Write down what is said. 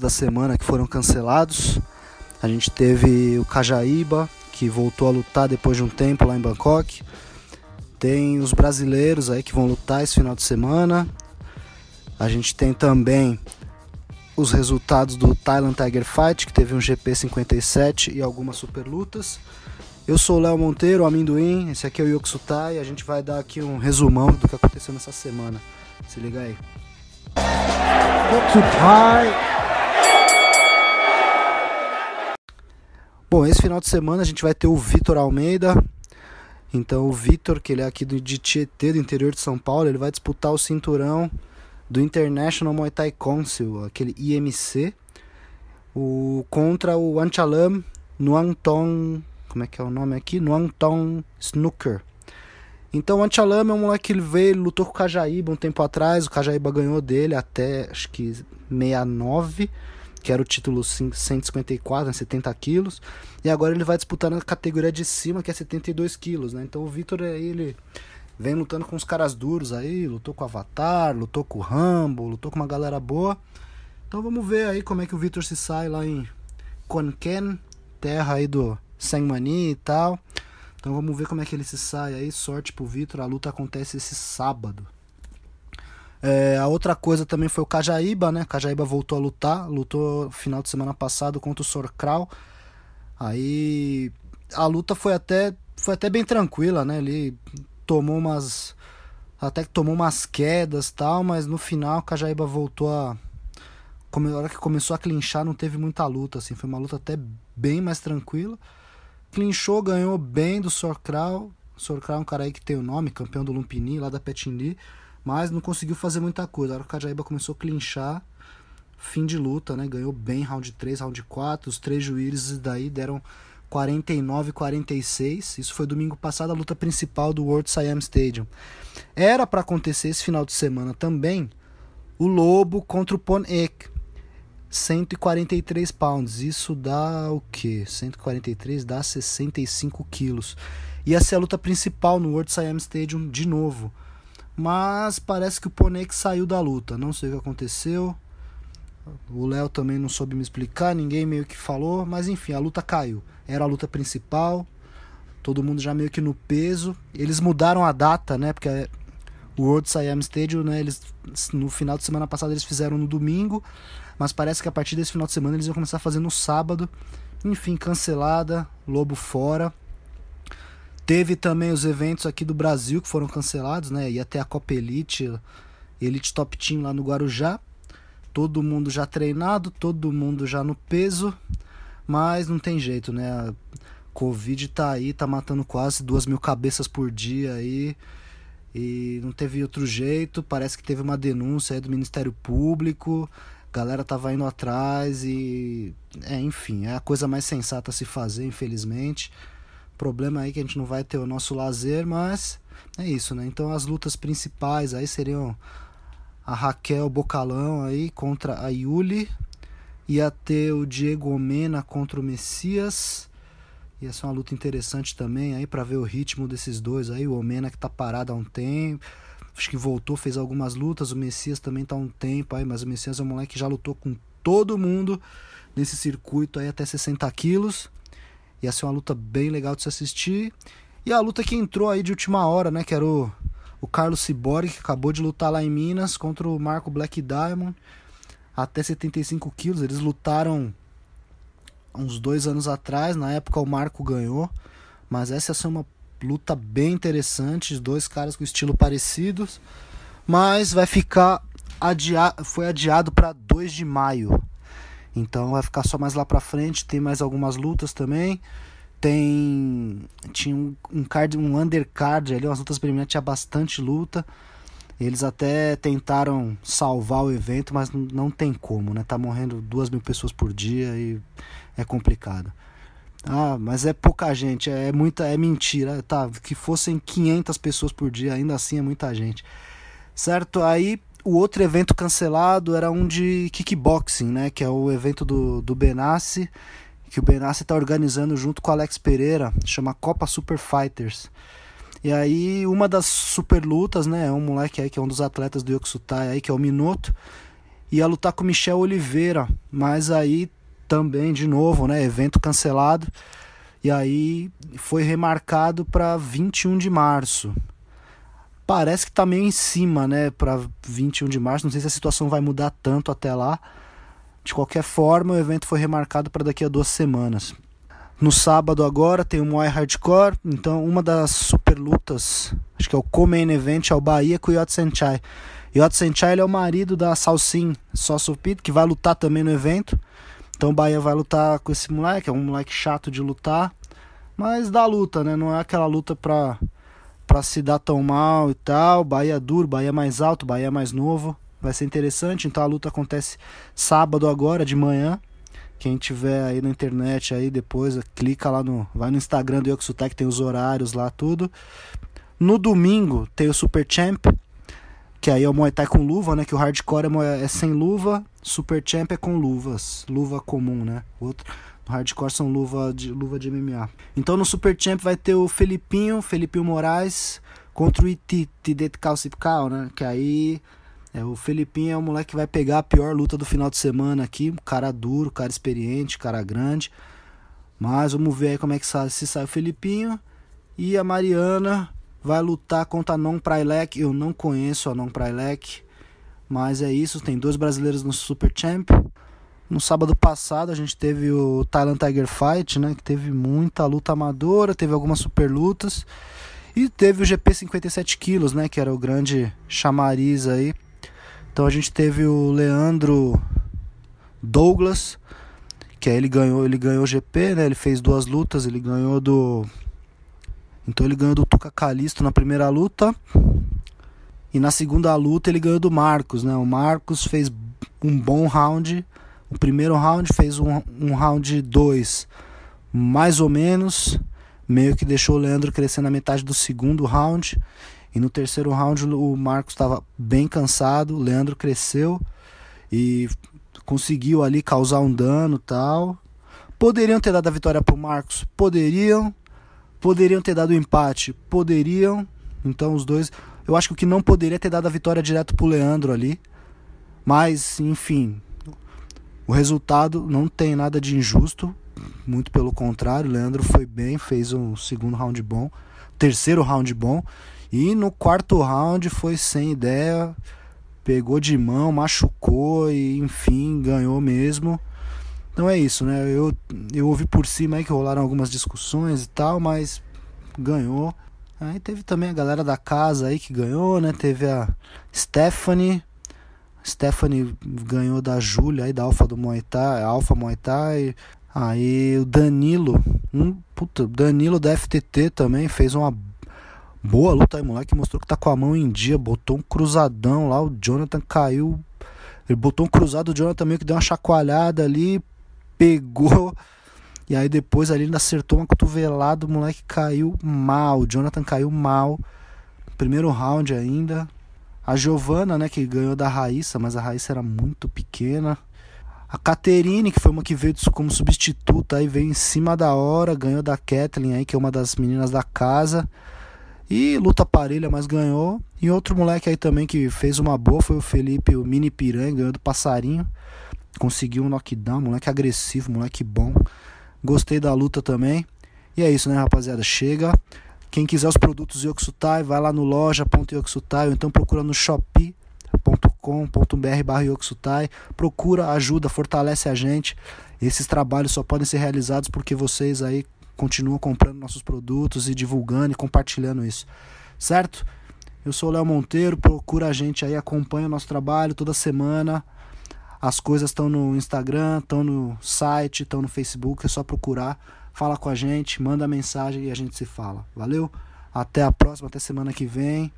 da semana que foram cancelados. A gente teve o Cajaíba, que voltou a lutar depois de um tempo lá em Bangkok. Tem os brasileiros aí que vão lutar esse final de semana. A gente tem também os resultados do Thailand Tiger Fight, que teve um GP 57 e algumas super lutas. Eu sou o Léo Monteiro, o Amendoim, esse aqui é o Yokusutai e a gente vai dar aqui um resumão do que aconteceu nessa semana. Se liga aí. Yokusutai Bom, esse final de semana a gente vai ter o Vitor Almeida. Então, o Vitor, que ele é aqui de Tietê, do interior de São Paulo, ele vai disputar o cinturão do International Muay Thai Council, aquele IMC, o, contra o Anchalam Nuangtong. Como é que é o nome aqui? Nuangtong Snooker. Então, o Anchalam é um moleque que ele veio, lutou com o Cajaíba um tempo atrás. O Cajaíba ganhou dele até acho que 69 que era o título 154, 70 né, quilos, e agora ele vai disputar na categoria de cima, que é 72 quilos, né? Então o Vitor aí, ele vem lutando com os caras duros aí, lutou com o Avatar, lutou com o Rambo, lutou com uma galera boa. Então vamos ver aí como é que o Vitor se sai lá em Konken, terra aí do Sengmani e tal. Então vamos ver como é que ele se sai aí. Sorte pro Vitor, a luta acontece esse sábado. É, a outra coisa também foi o Cajaíba, né? Cajaíba voltou a lutar, lutou final de semana passado contra o Sorkral. Aí a luta foi até foi até bem tranquila, né? Ele tomou umas até que tomou umas quedas tal, mas no final o Cajaíba voltou a como a hora que começou a clinchar não teve muita luta assim, foi uma luta até bem mais tranquila. Clinchou, ganhou bem do Sorkral. Sorkral é um cara aí que tem o nome, campeão do Lumpini lá da Petindi mas não conseguiu fazer muita coisa. A hora que o Cajaíba começou a clinchar, fim de luta, né? Ganhou bem round 3, round 4. Os três juízes daí deram 49 46. Isso foi domingo passado, a luta principal do World Siam Stadium. Era para acontecer esse final de semana também o Lobo contra o Ponek. 143 pounds. Isso dá o quê? 143 dá 65 quilos. Ia ser a luta principal no World Siam Stadium de novo. Mas parece que o Ponek saiu da luta. Não sei o que aconteceu. O Léo também não soube me explicar, ninguém meio que falou, mas enfim, a luta caiu. Era a luta principal, todo mundo já meio que no peso. Eles mudaram a data, né? Porque o World Siam Stadium, né? Eles no final de semana passada eles fizeram no domingo, mas parece que a partir desse final de semana eles iam começar a fazer no sábado. Enfim, cancelada, Lobo fora. Teve também os eventos aqui do Brasil que foram cancelados, né? Ia ter a Copa Elite, Elite Top Team lá no Guarujá. Todo mundo já treinado, todo mundo já no peso, mas não tem jeito, né? A Covid tá aí, tá matando quase duas mil cabeças por dia aí. E não teve outro jeito. Parece que teve uma denúncia aí do Ministério Público. Galera tava indo atrás e. É, enfim, é a coisa mais sensata a se fazer, infelizmente. Problema aí que a gente não vai ter o nosso lazer, mas é isso, né? Então as lutas principais aí seriam a Raquel Bocalão aí contra a Yuli. Ia ter o Diego Omena contra o Messias. Ia ser uma luta interessante também aí para ver o ritmo desses dois aí. O Omena que tá parado há um tempo. Acho que voltou, fez algumas lutas. O Messias também tá há um tempo aí, mas o Messias é um moleque que já lutou com todo mundo nesse circuito aí até 60 quilos. Ia ser uma luta bem legal de se assistir. E a luta que entrou aí de última hora, né? Que era o, o Carlos Ciborgue, que acabou de lutar lá em Minas contra o Marco Black Diamond. Até 75 quilos. Eles lutaram uns dois anos atrás. Na época o Marco ganhou. Mas essa ia ser uma luta bem interessante. Dois caras com estilo parecidos. Mas vai ficar adiado. Foi adiado para 2 de maio. Então vai ficar só mais lá pra frente. Tem mais algumas lutas também. Tem. Tinha um, um card, um undercard ali, umas lutas preliminares, tinha bastante luta. Eles até tentaram salvar o evento, mas não tem como, né? Tá morrendo duas mil pessoas por dia e é complicado. Ah, mas é pouca gente, é muita, é mentira. Tá, que fossem 500 pessoas por dia, ainda assim é muita gente. Certo? Aí o outro evento cancelado era um de kickboxing, né? Que é o evento do, do Benassi, que o Benassi está organizando junto com o Alex Pereira, chama Copa Super Fighters. E aí, uma das super lutas, né? É um moleque aí que é um dos atletas do Yokusutai aí, que é o Minuto. ia lutar com Michel Oliveira, mas aí também de novo, né, evento cancelado. E aí foi remarcado para 21 de março. Parece que tá meio em cima, né, para 21 de março. Não sei se a situação vai mudar tanto até lá. De qualquer forma, o evento foi remarcado para daqui a duas semanas. No sábado agora tem o Muay Hardcore, então uma das super lutas, acho que é o co-main event, é o Bahia com o Yot Senchai. Yot Senchai é o marido da Salsin Sossopit, que vai lutar também no evento. Então o Bahia vai lutar com esse moleque, é um moleque chato de lutar, mas dá luta, né? Não é aquela luta pra, pra se dar tão mal e tal. Bahia duro, Bahia mais alto, Bahia mais novo. Vai ser interessante, então a luta acontece sábado agora de manhã. Quem tiver aí na internet aí depois, clica lá no. Vai no Instagram do Yokusutec, tem os horários lá, tudo. No domingo tem o Super Champ, que aí é o Muay Thai com luva, né? Que o hardcore é, é sem luva, Super Champ é com luvas, luva comum, né? Outro hardcore são luva de luva de MMA. Então no Super Champ vai ter o Felipinho, Felipinho Moraes contra o Itidet Calcipcal, né? Que aí é, o Felipinho é o moleque que vai pegar a pior luta do final de semana aqui. Cara duro, cara experiente, cara grande. Mas vamos ver aí como é que sai, se sai o Felipinho. E a Mariana vai lutar contra a Non Prailec. Eu não conheço a Non Prailec. Mas é isso, tem dois brasileiros no Super Champ. No sábado passado a gente teve o Thailand Tiger Fight, né? Que teve muita luta amadora, teve algumas super lutas. E teve o GP 57 quilos, né? Que era o grande chamariz aí então a gente teve o Leandro Douglas, que aí ele ganhou, ele ganhou o GP, né? Ele fez duas lutas, ele ganhou do Então ele ganhou do Tuca Calisto na primeira luta. E na segunda luta ele ganhou do Marcos, né? O Marcos fez um bom round. O primeiro round fez um, um round 2 mais ou menos. Meio que deixou o Leandro crescer na metade do segundo round. E no terceiro round o Marcos estava bem cansado, o Leandro cresceu e conseguiu ali causar um dano tal. Poderiam ter dado a vitória para o Marcos? Poderiam. Poderiam ter dado o empate? Poderiam. Então os dois. Eu acho que o que não poderia ter dado a vitória direto para o Leandro ali. Mas, enfim. O resultado não tem nada de injusto. Muito pelo contrário, Leandro foi bem, fez um segundo round bom, terceiro round bom. E no quarto round foi sem ideia, pegou de mão, machucou e enfim, ganhou mesmo. Então é isso, né? Eu, eu ouvi por cima aí que rolaram algumas discussões e tal, mas ganhou. Aí teve também a galera da casa aí que ganhou, né? Teve a Stephanie. Stephanie ganhou da Júlia aí, da Alfa do Muay Thai, Alfa Muay Thai. Aí o Danilo, um, puta, Danilo da FTT também fez uma Boa luta aí, moleque. Mostrou que tá com a mão em dia. Botou um cruzadão lá. O Jonathan caiu. Ele botou um cruzado. O Jonathan meio que deu uma chacoalhada ali. Pegou. E aí depois ali ele acertou uma cotovelada. O moleque caiu mal. O Jonathan caiu mal. Primeiro round ainda. A Giovana, né, que ganhou da Raíssa, mas a Raíssa era muito pequena. A Caterine, que foi uma que veio como substituta, aí veio em cima da hora, ganhou da Kathleen aí, que é uma das meninas da casa. E luta parelha, mas ganhou. E outro moleque aí também que fez uma boa foi o Felipe, o Mini Piranha, ganhou do Passarinho. Conseguiu um knockdown, moleque agressivo, moleque bom. Gostei da luta também. E é isso, né, rapaziada? Chega. Quem quiser os produtos Yoksutai, vai lá no loja.yoksutai ou então procura no shopee.com.br barra Yoksutai. Procura, ajuda, fortalece a gente. Esses trabalhos só podem ser realizados porque vocês aí continua comprando nossos produtos e divulgando e compartilhando isso, certo? Eu sou o Léo Monteiro, procura a gente aí, acompanha o nosso trabalho toda semana. As coisas estão no Instagram, estão no site, estão no Facebook, é só procurar, fala com a gente, manda mensagem e a gente se fala. Valeu? Até a próxima, até semana que vem.